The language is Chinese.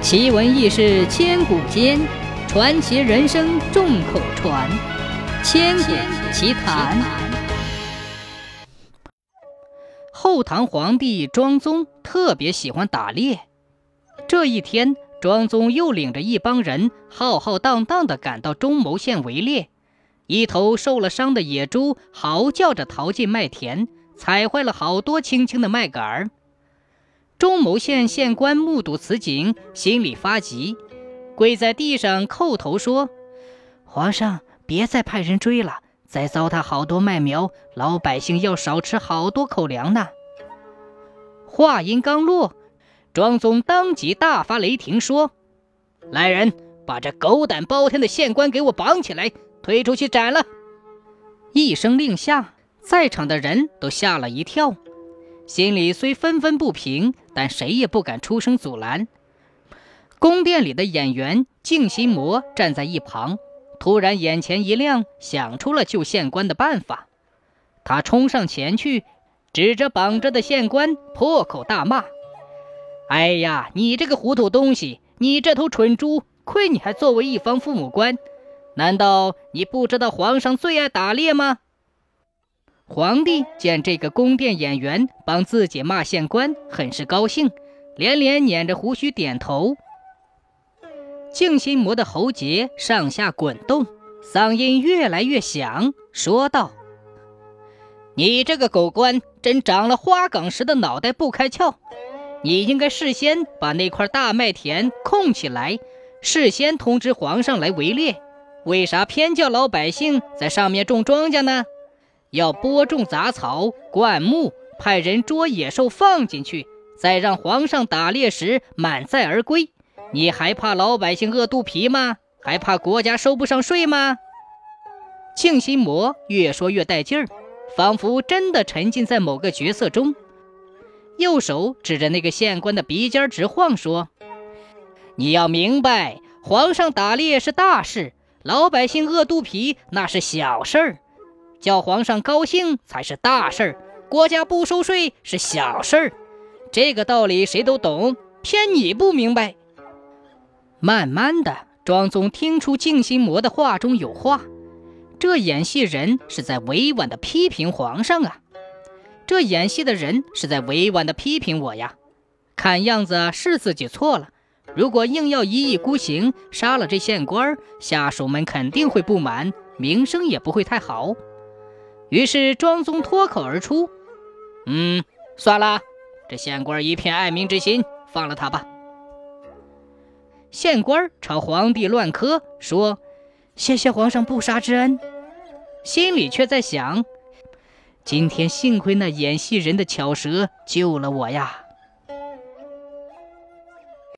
奇闻异事千古间，传奇人生众口传。千古奇谈。后唐皇帝庄宗特别喜欢打猎。这一天，庄宗又领着一帮人浩浩荡荡地赶到中牟县围猎。一头受了伤的野猪嚎叫着逃进麦田，踩坏了好多青青的麦秆儿。中牟县县官目睹此景，心里发急，跪在地上叩头说：“皇上，别再派人追了，再糟蹋好多麦苗，老百姓要少吃好多口粮呢。”话音刚落，庄宗当即大发雷霆，说：“来人，把这狗胆包天的县官给我绑起来，推出去斩了！”一声令下，在场的人都吓了一跳。心里虽愤愤不平，但谁也不敢出声阻拦。宫殿里的演员静心魔站在一旁，突然眼前一亮，想出了救县官的办法。他冲上前去，指着绑着的县官，破口大骂：“哎呀，你这个糊涂东西！你这头蠢猪！亏你还作为一方父母官，难道你不知道皇上最爱打猎吗？”皇帝见这个宫殿演员帮自己骂县官，很是高兴，连连捻着胡须点头。静心魔的喉结上下滚动，嗓音越来越响，说道：“你这个狗官，真长了花岗石的脑袋不开窍！你应该事先把那块大麦田空起来，事先通知皇上来围猎，为啥偏叫老百姓在上面种庄稼呢？”要播种杂草、灌木，派人捉野兽放进去，再让皇上打猎时满载而归。你还怕老百姓饿肚皮吗？还怕国家收不上税吗？静心魔越说越带劲儿，仿佛真的沉浸在某个角色中。右手指着那个县官的鼻尖直晃，说：“你要明白，皇上打猎是大事，老百姓饿肚皮那是小事儿。”叫皇上高兴才是大事儿，国家不收税是小事儿，这个道理谁都懂，偏你不明白。慢慢的，庄宗听出静心魔的话中有话，这演戏人是在委婉的批评皇上啊，这演戏的人是在委婉的批评我呀。看样子是自己错了，如果硬要一意孤行杀了这县官，下属们肯定会不满，名声也不会太好。于是庄宗脱口而出：“嗯，算了，这县官一片爱民之心，放了他吧。”县官朝皇帝乱磕，说：“谢谢皇上不杀之恩。”心里却在想：“今天幸亏那演戏人的巧舌救了我呀。”